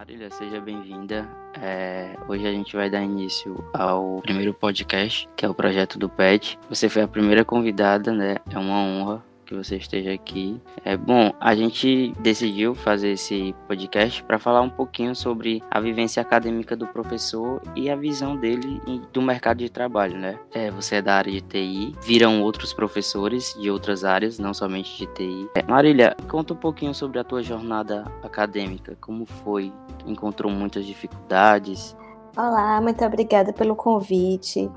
Marília, seja bem-vinda. É, hoje a gente vai dar início ao primeiro podcast, que é o projeto do PET. Você foi a primeira convidada, né? É uma honra que você esteja aqui. É bom, a gente decidiu fazer esse podcast para falar um pouquinho sobre a vivência acadêmica do professor e a visão dele do mercado de trabalho, né? É, você é da área de TI, viram outros professores de outras áreas, não somente de TI. É, Marília, conta um pouquinho sobre a tua jornada acadêmica, como foi? Encontrou muitas dificuldades? Olá, muito obrigada pelo convite.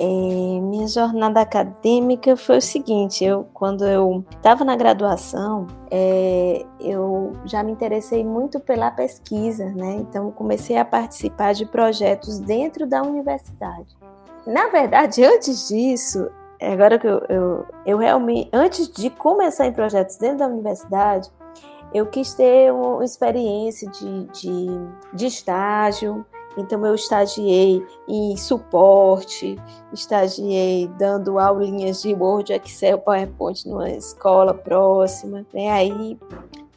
É, minha jornada acadêmica foi o seguinte: eu, quando eu estava na graduação, é, eu já me interessei muito pela pesquisa, né? Então comecei a participar de projetos dentro da universidade. Na verdade, antes disso, agora que eu, eu, eu realmente, antes de começar em projetos dentro da universidade, eu quis ter uma experiência de, de, de estágio então eu estagiei em suporte, estagiei dando aulinhas de Word, Excel, PowerPoint numa escola próxima. Né? Aí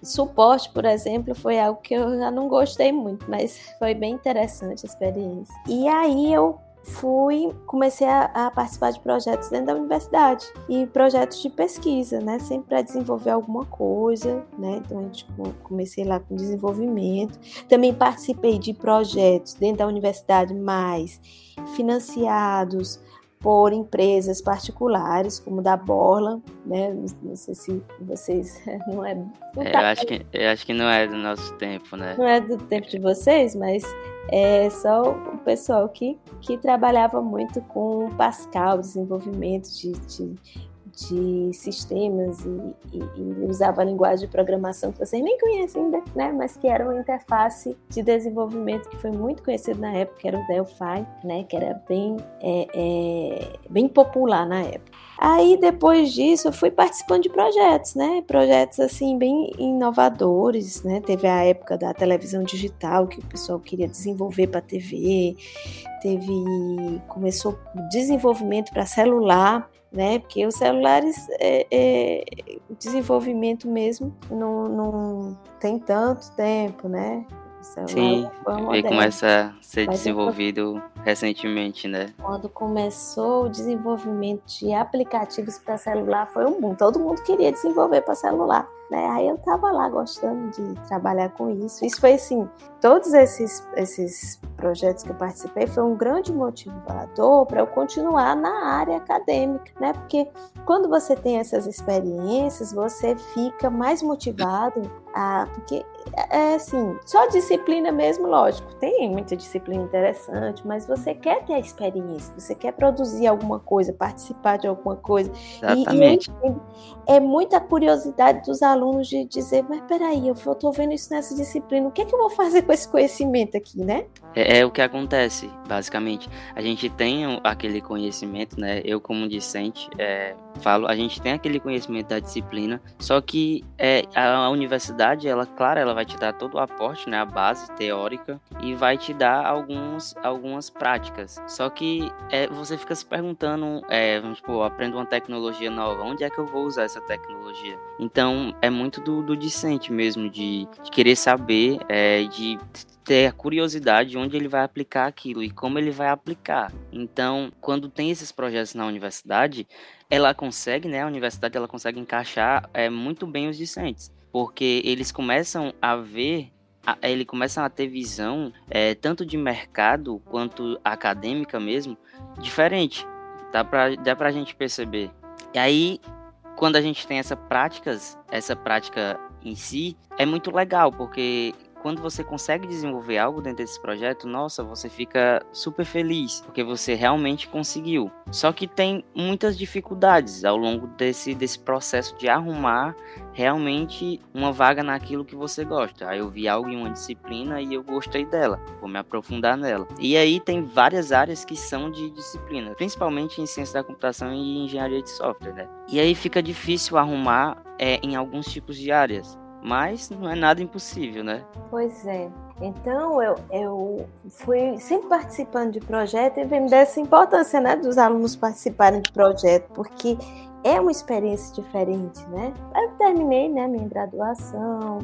suporte, por exemplo, foi algo que eu já não gostei muito, mas foi bem interessante a experiência. E aí eu fui comecei a, a, participar de projetos dentro da universidade e projetos de pesquisa, né, sempre para desenvolver alguma coisa, né. Então a gente comecei lá com desenvolvimento. Também participei de projetos dentro da universidade, mais financiados por empresas particulares, como da Borla, né? Não sei se vocês não é. Não é tá... eu, acho que, eu acho que não é do nosso tempo, né? Não é do tempo de vocês, mas é só o pessoal que, que trabalhava muito com Pascal, desenvolvimento de, de, de sistemas e, e, e, usava a linguagem de programação que vocês nem conhecem ainda, né? Mas que era uma interface de desenvolvimento que foi muito conhecido na época, que era o Delphi, né? Que era bem, é, é, bem popular na época. Aí depois disso eu fui participando de projetos, né? Projetos assim bem inovadores, né? Teve a época da televisão digital que o pessoal queria desenvolver para TV, teve começou desenvolvimento para celular, né? Porque os celulares é, é, o desenvolvimento mesmo não, não tem tanto tempo, né? Sim, e começa a ser Mas desenvolvido eu... recentemente, né? Quando começou o desenvolvimento de aplicativos para celular, foi um boom. Todo mundo queria desenvolver para celular. Né? Aí eu estava lá gostando de trabalhar com isso. Isso foi assim, todos esses, esses projetos que eu participei foi um grande motivador para eu continuar na área acadêmica, né? Porque quando você tem essas experiências, você fica mais motivado a, porque é, é assim, só disciplina mesmo, lógico, tem muita disciplina interessante, mas você quer ter a experiência, você quer produzir alguma coisa, participar de alguma coisa. Exatamente. E, e é muita curiosidade dos alunos de dizer, mas peraí, eu estou vendo isso nessa disciplina, o que, é que eu vou fazer com esse conhecimento aqui, né? É, é, o que acontece, basicamente. A gente tem aquele conhecimento, né? Eu, como discente, é, falo, a gente tem aquele conhecimento da disciplina, só que é, a universidade, ela, claro, ela vai te dar todo o aporte, né? A base teórica e vai te dar alguns, algumas práticas. Só que é, você fica se perguntando, é, vamos supor, aprendo uma tecnologia nova, onde é que eu vou usar essa tecnologia? Então, é muito do, do discente mesmo, de, de querer saber, é, de ter a curiosidade de onde ele vai aplicar aquilo e como ele vai aplicar. Então, quando tem esses projetos na universidade, ela consegue, né, a universidade ela consegue encaixar é, muito bem os discentes, porque eles começam a ver ele começa a ter visão é, tanto de mercado quanto acadêmica mesmo diferente dá para dá pra gente perceber e aí quando a gente tem essa práticas essa prática em si é muito legal porque quando você consegue desenvolver algo dentro desse projeto, nossa, você fica super feliz, porque você realmente conseguiu. Só que tem muitas dificuldades ao longo desse, desse processo de arrumar realmente uma vaga naquilo que você gosta. Aí eu vi algo em uma disciplina e eu gostei dela, vou me aprofundar nela. E aí tem várias áreas que são de disciplina, principalmente em ciência da computação e engenharia de software, né? E aí fica difícil arrumar é, em alguns tipos de áreas mas não é nada impossível, né? Pois é. Então eu, eu fui sempre participando de projeto e vendo dessa importância, né, dos alunos participarem de projeto, porque é uma experiência diferente, né? Eu terminei, né, minha graduação,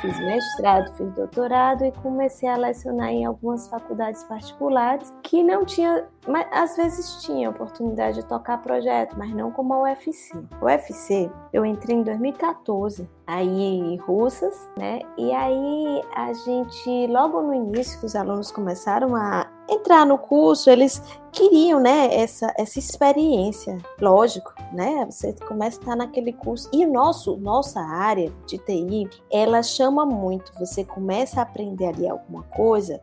fiz mestrado, fiz doutorado e comecei a lecionar em algumas faculdades particulares que não tinha, mas às vezes tinha oportunidade de tocar projeto, mas não como a UFC. O UFC, eu entrei em 2014, aí em Russas, né? E aí a gente, logo no início, os alunos começaram a entrar no curso, eles queriam, né, essa, essa experiência, lógico, né, você começa a estar naquele curso, e o nosso, nossa área de TI, ela chama muito, você começa a aprender ali alguma coisa,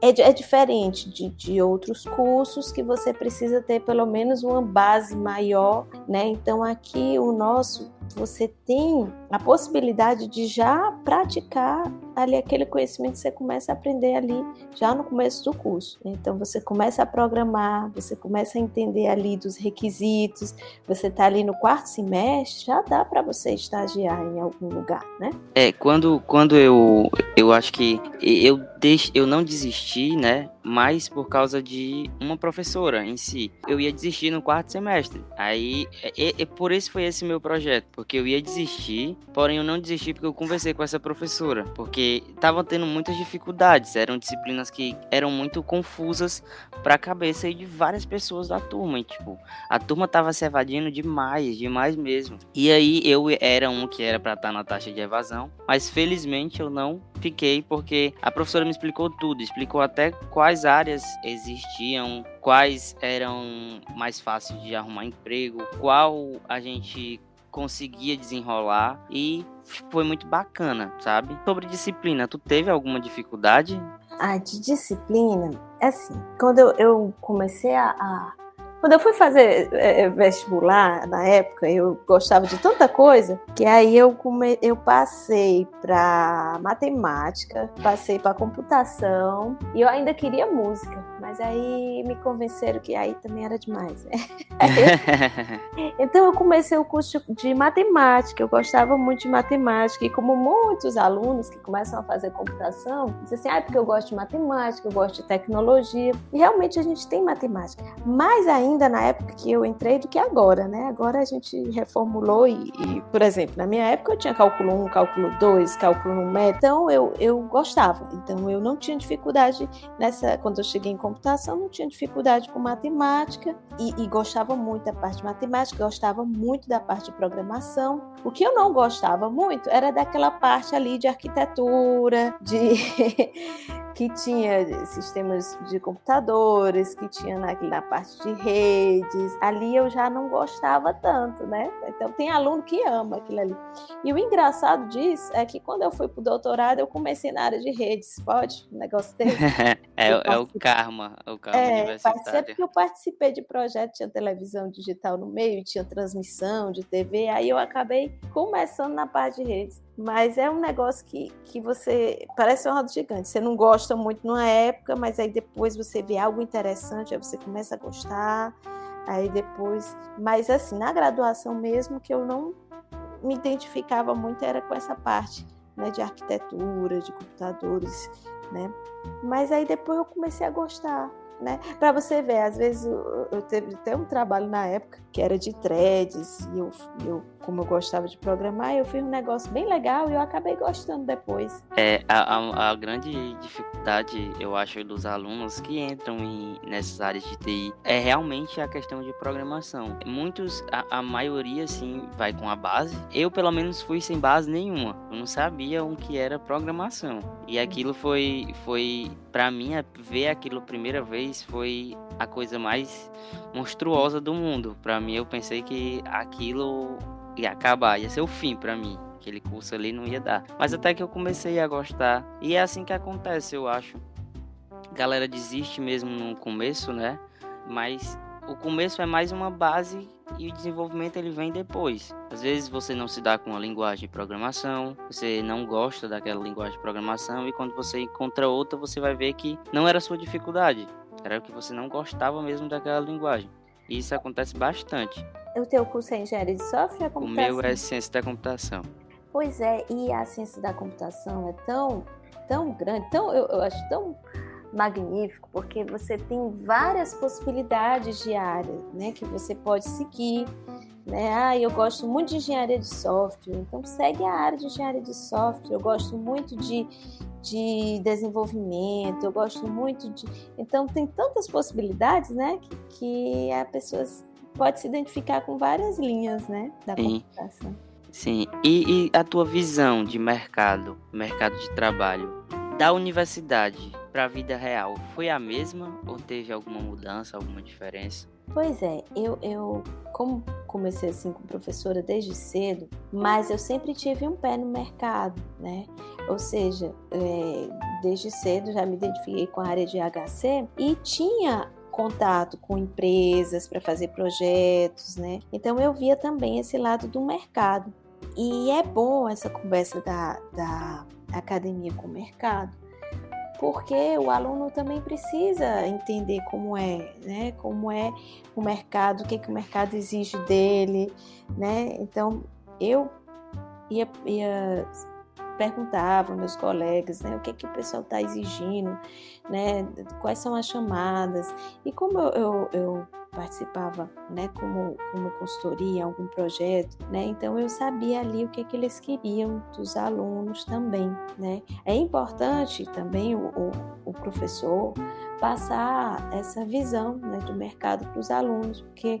é, é diferente de, de outros cursos que você precisa ter pelo menos uma base maior, né, então aqui o nosso, você tem a possibilidade de já praticar ali aquele conhecimento você começa a aprender ali já no começo do curso. Então você começa a programar, você começa a entender ali dos requisitos, você está ali no quarto semestre, já dá para você estagiar em algum lugar, né? É, quando, quando eu, eu acho que eu, deix, eu não desisti, né? Mas por causa de uma professora em si. Eu ia desistir no quarto semestre. Aí, e, e, por isso foi esse meu projeto, porque eu ia desistir, porém eu não desisti porque eu conversei com essa professora, porque porque estavam tendo muitas dificuldades, eram disciplinas que eram muito confusas para a cabeça de várias pessoas da turma, e, tipo, a turma tava se evadindo demais, demais mesmo. E aí eu era um que era para estar tá na taxa de evasão, mas felizmente eu não fiquei porque a professora me explicou tudo, explicou até quais áreas existiam, quais eram mais fáceis de arrumar emprego, qual a gente conseguia desenrolar e foi muito bacana, sabe? Sobre disciplina, tu teve alguma dificuldade? Ah, de disciplina, é assim, quando eu, eu comecei a, a, Quando eu fui fazer é, vestibular, na época, eu gostava de tanta coisa, que aí eu, come, eu passei para matemática, passei para computação, e eu ainda queria música. Mas aí me convenceram que aí também era demais, né? então eu comecei o curso de matemática, eu gostava muito de matemática, e como muitos alunos que começam a fazer computação, dizem assim, ah, porque eu gosto de matemática, eu gosto de tecnologia, e realmente a gente tem matemática. Mais ainda na época que eu entrei do que agora, né? Agora a gente reformulou e, e por exemplo, na minha época eu tinha cálculo 1, cálculo 2, cálculo numérico, então eu, eu gostava, então eu não tinha dificuldade nessa, quando eu cheguei em computação, computação, não tinha dificuldade com matemática e, e, gostava muito da parte de matemática, gostava muito da parte de programação. O que eu não gostava muito era daquela parte ali de arquitetura, de que tinha sistemas de computadores, que tinha na, na parte de redes. Ali eu já não gostava tanto, né? Então tem aluno que ama aquilo ali. E o engraçado disso é que quando eu fui para o doutorado, eu comecei na área de redes. Pode? Um negócio desse? é, é o karma, o karma é, universitário. porque eu participei de projetos, tinha televisão digital no meio, tinha transmissão de TV, aí eu acabei começando na parte de redes. Mas é um negócio que, que você. Parece uma roda gigante. Você não gosta muito numa época, mas aí depois você vê algo interessante, aí você começa a gostar. Aí depois. Mas assim, na graduação mesmo, que eu não me identificava muito era com essa parte né, de arquitetura, de computadores, né? Mas aí depois eu comecei a gostar né? Para você ver, às vezes eu, eu teve até um trabalho na época que era de threads e eu, eu, como eu gostava de programar, eu fiz um negócio bem legal e eu acabei gostando depois. É a, a, a grande dificuldade, eu acho, dos alunos que entram em, nessas áreas de TI é realmente a questão de programação. Muitos, a, a maioria, sim, vai com a base. Eu, pelo menos, fui sem base nenhuma. Eu não sabia o que era programação. E aquilo foi, foi para mim, ver aquilo primeira vez foi a coisa mais monstruosa do mundo. Para mim, eu pensei que aquilo ia acabar, ia ser o fim para mim. Aquele curso ali não ia dar. Mas até que eu comecei a gostar. E é assim que acontece, eu acho. A galera desiste mesmo no começo, né? Mas o começo é mais uma base e o desenvolvimento ele vem depois. Às vezes você não se dá com a linguagem de programação, você não gosta daquela linguagem de programação e quando você encontra outra, você vai ver que não era sua dificuldade, era que você não gostava mesmo daquela linguagem. E isso acontece bastante. O teu curso é engenharia de software ou computação? O meu é ciência da computação. Pois é, e a ciência da computação é tão, tão grande, tão, eu, eu acho tão magnífico, porque você tem várias possibilidades de área, né, que você pode seguir. Né? Ah, eu gosto muito de engenharia de software, então segue a área de engenharia de software. Eu gosto muito de, de desenvolvimento, eu gosto muito de. Então, tem tantas possibilidades, né, que, que a pessoa pode se identificar com várias linhas, né, da Sim. Sim, e, e a tua visão de mercado, mercado de trabalho, da universidade para a vida real, foi a mesma ou teve alguma mudança, alguma diferença? Pois é, eu, eu como comecei assim com professora desde cedo, mas eu sempre tive um pé no mercado, né? Ou seja, é, desde cedo já me identifiquei com a área de HC e tinha contato com empresas para fazer projetos, né? Então eu via também esse lado do mercado. E é bom essa conversa da, da academia com o mercado, porque o aluno também precisa entender como é, né? Como é o mercado, o que, que o mercado exige dele, né? Então eu ia, ia perguntava meus colegas, né, o que que o pessoal está exigindo, né, quais são as chamadas. E como eu, eu, eu participava, né, como, como consultoria algum projeto, né, então eu sabia ali o que que eles queriam dos alunos também, né. É importante também o, o, o professor passar essa visão né, do mercado para os alunos, porque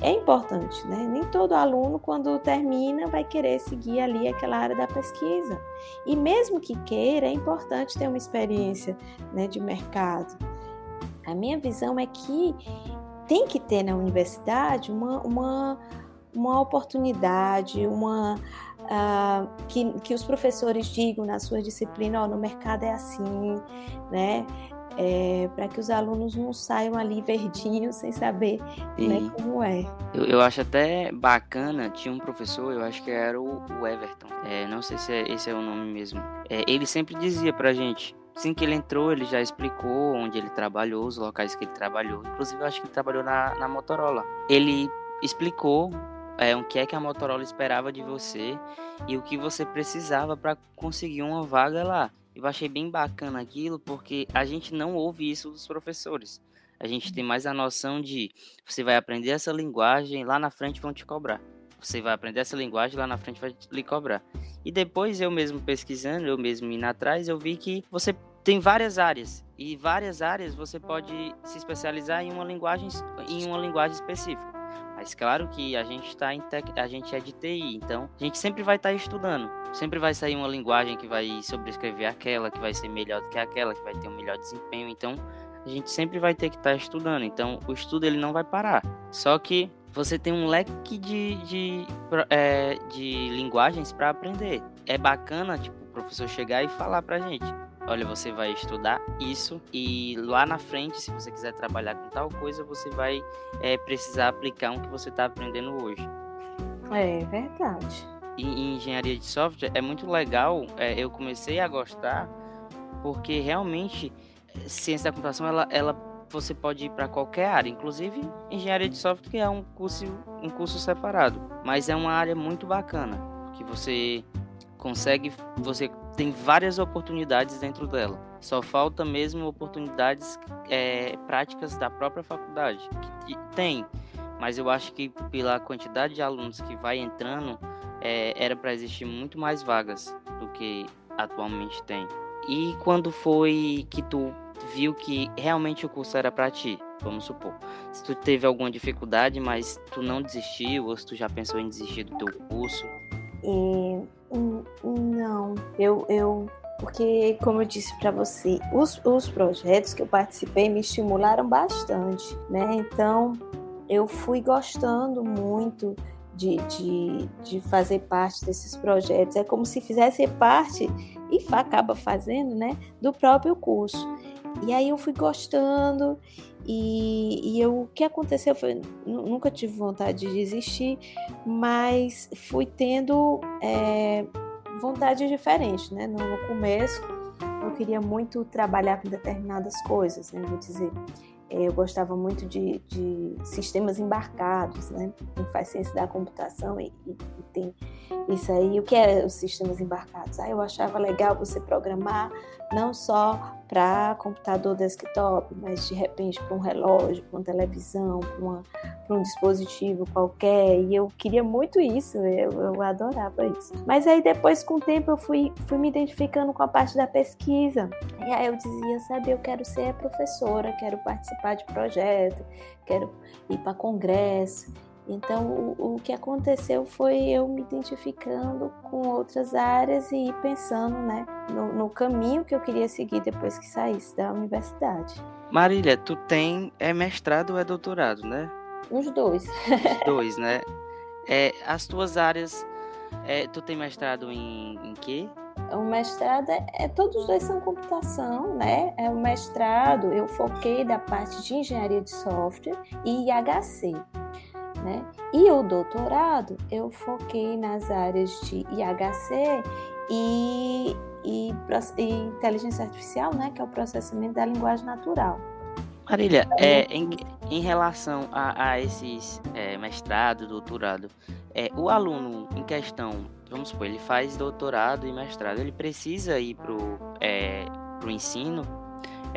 é importante, né? Nem todo aluno, quando termina, vai querer seguir ali aquela área da pesquisa. E mesmo que queira, é importante ter uma experiência né, de mercado. A minha visão é que tem que ter na universidade uma, uma, uma oportunidade, uma. Uh, que, que os professores digam na sua disciplina, oh, no mercado é assim, né? É, para que os alunos não saiam ali verdinhos sem saber né, como é. Eu, eu, acho até bacana, tinha um professor, eu acho que era o, o Everton, é, não sei se é, esse é o nome mesmo, é, ele sempre dizia pra gente, Assim que ele entrou, ele já explicou onde ele trabalhou, os locais que ele trabalhou. Inclusive, eu acho que ele trabalhou na, na Motorola. Ele explicou é, o que é que a Motorola esperava de você e o que você precisava para conseguir uma vaga lá. Eu achei bem bacana aquilo porque a gente não ouve isso dos professores. A gente tem mais a noção de você vai aprender essa linguagem, lá na frente vão te cobrar. Você vai aprender essa linguagem, lá na frente vai lhe cobrar. E depois eu mesmo pesquisando, eu mesmo indo atrás, eu vi que você tem várias áreas e várias áreas você pode se especializar em uma linguagem em uma linguagem específica. Mas claro que a gente está em tec... a gente é de TI, então a gente sempre vai estar tá estudando. Sempre vai sair uma linguagem que vai sobrescrever aquela, que vai ser melhor do que aquela, que vai ter um melhor desempenho. Então a gente sempre vai ter que estar tá estudando. Então o estudo ele não vai parar. Só que você tem um leque de, de, é, de linguagens para aprender. É bacana, tipo, o professor chegar e falar pra gente olha, você vai estudar isso e lá na frente, se você quiser trabalhar com tal coisa, você vai é, precisar aplicar um que você está aprendendo hoje. É verdade. Em engenharia de software é muito legal. É, eu comecei a gostar porque realmente ciência da computação ela, ela você pode ir para qualquer área, inclusive engenharia de software que é um curso um curso separado, mas é uma área muito bacana que você consegue você tem várias oportunidades dentro dela. Só falta mesmo oportunidades é, práticas da própria faculdade. Que tem, mas eu acho que pela quantidade de alunos que vai entrando, é, era para existir muito mais vagas do que atualmente tem. E quando foi que tu viu que realmente o curso era para ti? Vamos supor. Se tu teve alguma dificuldade, mas tu não desistiu, ou se tu já pensou em desistir do teu curso? E não, eu, eu porque, como eu disse para você, os, os projetos que eu participei me estimularam bastante, né? Então, eu fui gostando muito de, de, de fazer parte desses projetos. É como se fizesse parte, e acaba fazendo, né? Do próprio curso. E aí eu fui gostando e, e eu, o que aconteceu foi, nunca tive vontade de desistir, mas fui tendo é, vontades diferentes, né? No, começo eu queria muito trabalhar com determinadas coisas, né? Vou dizer, eu gostava muito de, de, sistemas embarcados, né? Quem faz ciência da computação e, e, e, tem isso aí. O que é os sistemas embarcados? Ah, eu achava legal você programar não só para computador desktop, mas de repente para um relógio, para uma televisão, para um dispositivo qualquer. E eu queria muito isso, eu, eu adorava isso. Mas aí depois, com o tempo, eu fui, fui me identificando com a parte da pesquisa. E aí eu dizia, sabe, eu quero ser professora, quero participar de projeto, quero ir para congresso. Então, o, o, que aconteceu foi eu me identificando com outras áreas e pensando né, no, no, caminho que eu queria seguir depois que saísse da universidade. Marília, tu tem é mestrado ou é doutorado, né? Os dois. Os dois, né? É, as tuas áreas, é, tu tem mestrado em, em quê? O mestrado é, é, todos os dois são computação, né? É o mestrado, eu foquei da parte de engenharia de software e IHC. Né? E o doutorado eu foquei nas áreas de IHC e, e, e inteligência artificial, né? que é o processamento da linguagem natural. Marília, é, em, em relação a, a esses é, mestrado, doutorado, é, o aluno em questão, vamos supor, ele faz doutorado e mestrado, ele precisa ir para o é, ensino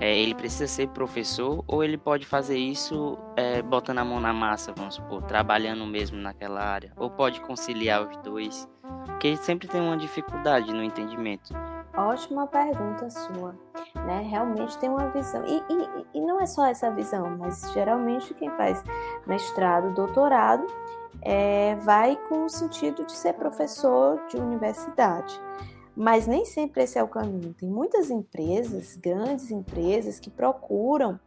é, ele precisa ser professor ou ele pode fazer isso é, botando a mão na massa, vamos supor, trabalhando mesmo naquela área? Ou pode conciliar os dois? Porque sempre tem uma dificuldade no entendimento. Ótima pergunta sua. Né? Realmente tem uma visão. E, e, e não é só essa visão, mas geralmente quem faz mestrado, doutorado, é, vai com o sentido de ser professor de universidade. Mas nem sempre esse é o caminho. Tem muitas empresas, grandes empresas, que procuram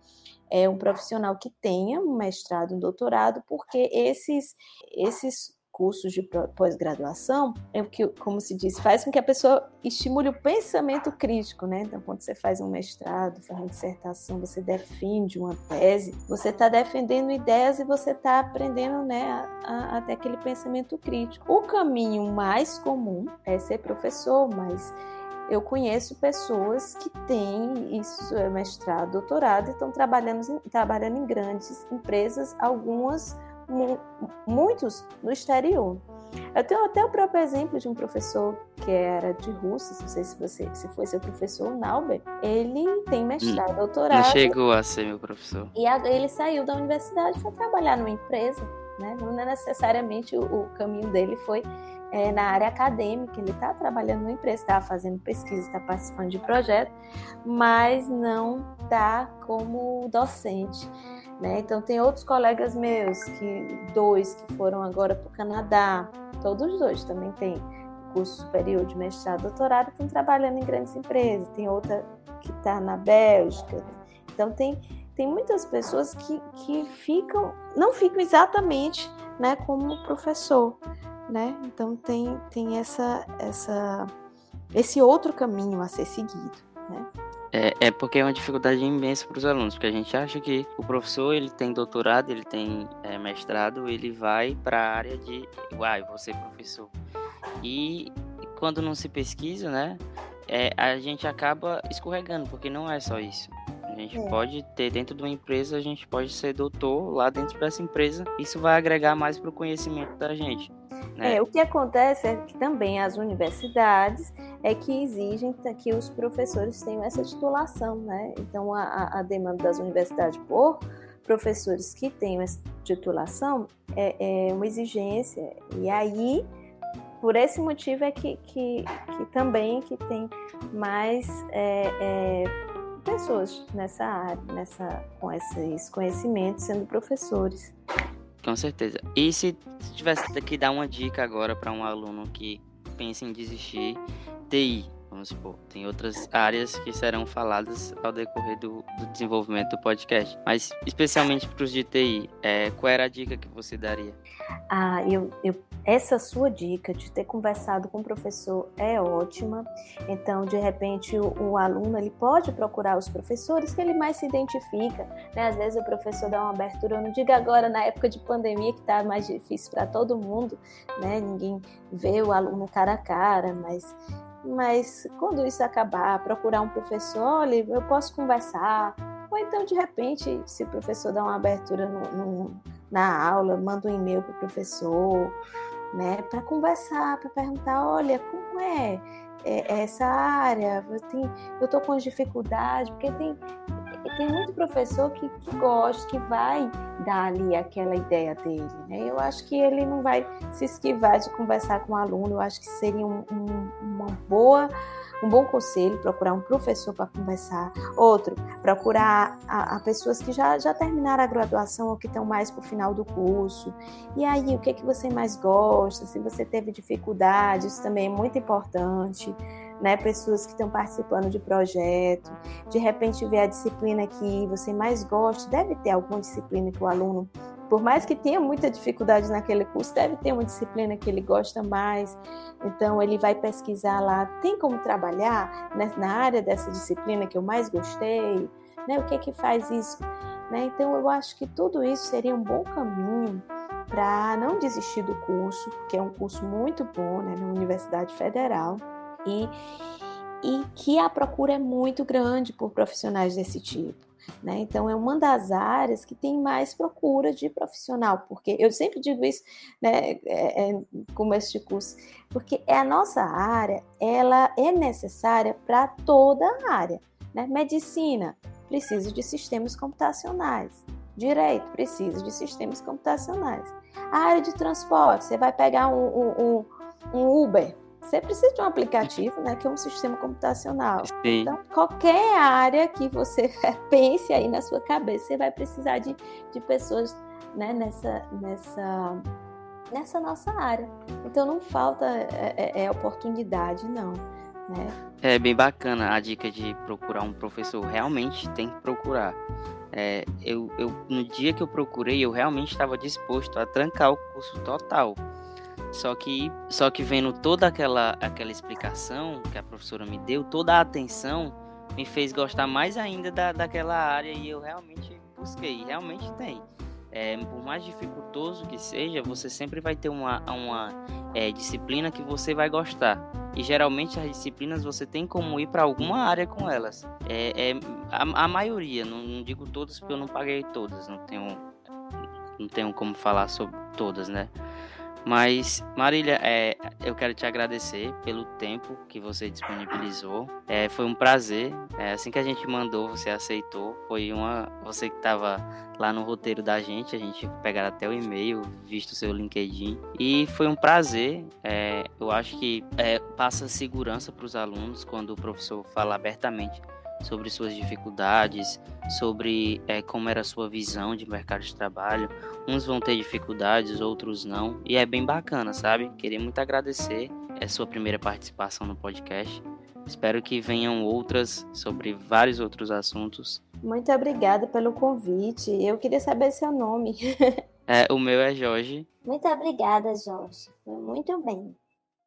é, um profissional que tenha um mestrado, um doutorado, porque esses, esses cursos de pós-graduação, é o que, como se diz, faz com que a pessoa estimule o pensamento crítico, né? Então, quando você faz um mestrado, faz uma dissertação, você defende uma tese, você está defendendo ideias e você está aprendendo, né, a, a, ter aquele pensamento crítico. O caminho mais comum é ser professor, mas eu conheço pessoas que têm isso, é mestrado, doutorado, e estão trabalhando, trabalhando em grandes empresas, algumas muitos no exterior. Eu tenho até o próprio exemplo de um professor que era de Rússia, não sei se você se foi seu professor, Nauber. Ele tem mestrado, hum, doutorado. Não chegou a ser meu professor. E ele saiu da universidade e foi trabalhar numa empresa. Né? Não é necessariamente o, o caminho dele foi é, na área acadêmica, ele está trabalhando numa empresa, está fazendo pesquisa, está participando de projeto, mas não está como docente. Né? Então tem outros colegas meus, que dois que foram agora para o Canadá, todos dois também têm curso superior de mestrado, doutorado, estão trabalhando em grandes empresas. Tem outra que está na Bélgica. Então tem tem muitas pessoas que, que ficam, não ficam exatamente né, como professor, né? Então tem, tem essa, essa, esse outro caminho a ser seguido, né? É, é porque é uma dificuldade imensa para os alunos, porque a gente acha que o professor ele tem doutorado, ele tem é, mestrado, ele vai para a área de, uai, vou ser professor. E quando não se pesquisa, né, é, a gente acaba escorregando, porque não é só isso. A gente é. pode ter dentro de uma empresa, a gente pode ser doutor lá dentro dessa empresa. Isso vai agregar mais para o conhecimento da gente. Né? É, o que acontece é que também as universidades é que exigem que os professores tenham essa titulação, né? Então a, a demanda das universidades por professores que tenham essa titulação é, é uma exigência e aí por esse motivo é que, que, que também que tem mais é, é, pessoas nessa área, nessa, com esses conhecimentos sendo professores. Com certeza. E se tivesse que dar uma dica agora para um aluno que pensa em desistir, TI, vamos supor, tem outras áreas que serão faladas ao decorrer do, do desenvolvimento do podcast, mas especialmente para os de TI, é, qual era a dica que você daria? Ah, eu, eu essa sua dica de ter conversado com o professor é ótima. Então, de repente, o, o, aluno ele pode procurar os professores que ele mais se identifica. Né? Às vezes o professor dá uma abertura, eu não digo agora na época de pandemia que está mais difícil para todo mundo, né? Ninguém vê o aluno cara a cara, mas mas quando isso acabar, procurar um professor, olha, eu posso conversar. Ou então, de repente, se o professor dá uma abertura no, no, na aula, manda um e-mail para o professor, né? Para conversar, para perguntar, olha, como é, é essa área? Eu estou com dificuldade, porque tem tem muito professor que, que gosta, que vai dar ali aquela ideia dele. Né? Eu acho que ele não vai se esquivar de conversar com o aluno. Eu acho que seria um, um, uma boa um bom conselho, procurar um professor para conversar. Outro, procurar a, a, pessoas que já, já terminaram a graduação ou que estão mais para o final do curso. E aí, o que, é que você mais gosta? Se você teve dificuldade, isso também é muito importante né? Pessoas que estão participando de projeto, de repente ver a disciplina que você mais gosta, deve ter alguma disciplina que o aluno, por mais que tenha muita dificuldade naquele curso, deve ter uma disciplina que ele gosta mais. Então ele vai pesquisar lá, tem como trabalhar na área dessa disciplina que eu mais gostei, né? O que é que faz isso? Né? Então eu acho que tudo isso seria um bom caminho para não desistir do curso, que é um curso muito bom né, na Universidade Federal e, e que a procura é muito grande por profissionais desse tipo. Né? Então, é uma das áreas que tem mais procura de profissional, porque eu sempre digo isso né, é, é, começo de curso, porque é a nossa área, ela é necessária para toda a área. Né? Medicina, precisa de sistemas computacionais. Direito, precisa de sistemas computacionais. A área de transporte, você vai pegar um, um, um Uber, você precisa de um aplicativo, né, que é um sistema computacional. Sim. Então, qualquer área que você pense aí na sua cabeça, você vai precisar de, de pessoas né, nessa, nessa, nessa nossa área. Então, não falta é, é, é oportunidade, não. Né? É bem bacana a dica de procurar um professor. Realmente tem que procurar. É, eu, eu, no dia que eu procurei, eu realmente estava disposto a trancar o curso total só que, só que vendo toda aquela, aquela explicação que a professora me deu, toda a atenção, me fez gostar mais ainda da, daquela área e eu realmente busquei, realmente tem. É, por mais dificultoso que seja, você sempre vai ter uma, uma é, disciplina que você vai gostar. E geralmente as disciplinas você tem como ir para alguma área com elas. É, é a, a, maioria, não, não, digo todas porque eu não paguei todas, não tenho, não tenho como falar sobre todas, né? Mas, Marília, é, eu quero te agradecer pelo tempo que você disponibilizou. É, foi um prazer. É, assim que a gente mandou, você aceitou. Foi uma. Você que estava lá no roteiro da gente, a gente pegar até o e-mail, visto o seu LinkedIn. E foi um prazer. É, eu acho que é, passa segurança para os alunos quando o professor fala abertamente sobre suas dificuldades, sobre é, como era a sua visão de mercado de trabalho. Uns vão ter dificuldades, outros não. E é bem bacana, sabe? Queria muito agradecer a sua primeira participação no podcast. Espero que venham outras sobre vários outros assuntos. Muito obrigada pelo convite. Eu queria saber seu nome. é, o meu é Jorge. Muito obrigada, Jorge. Foi muito bem.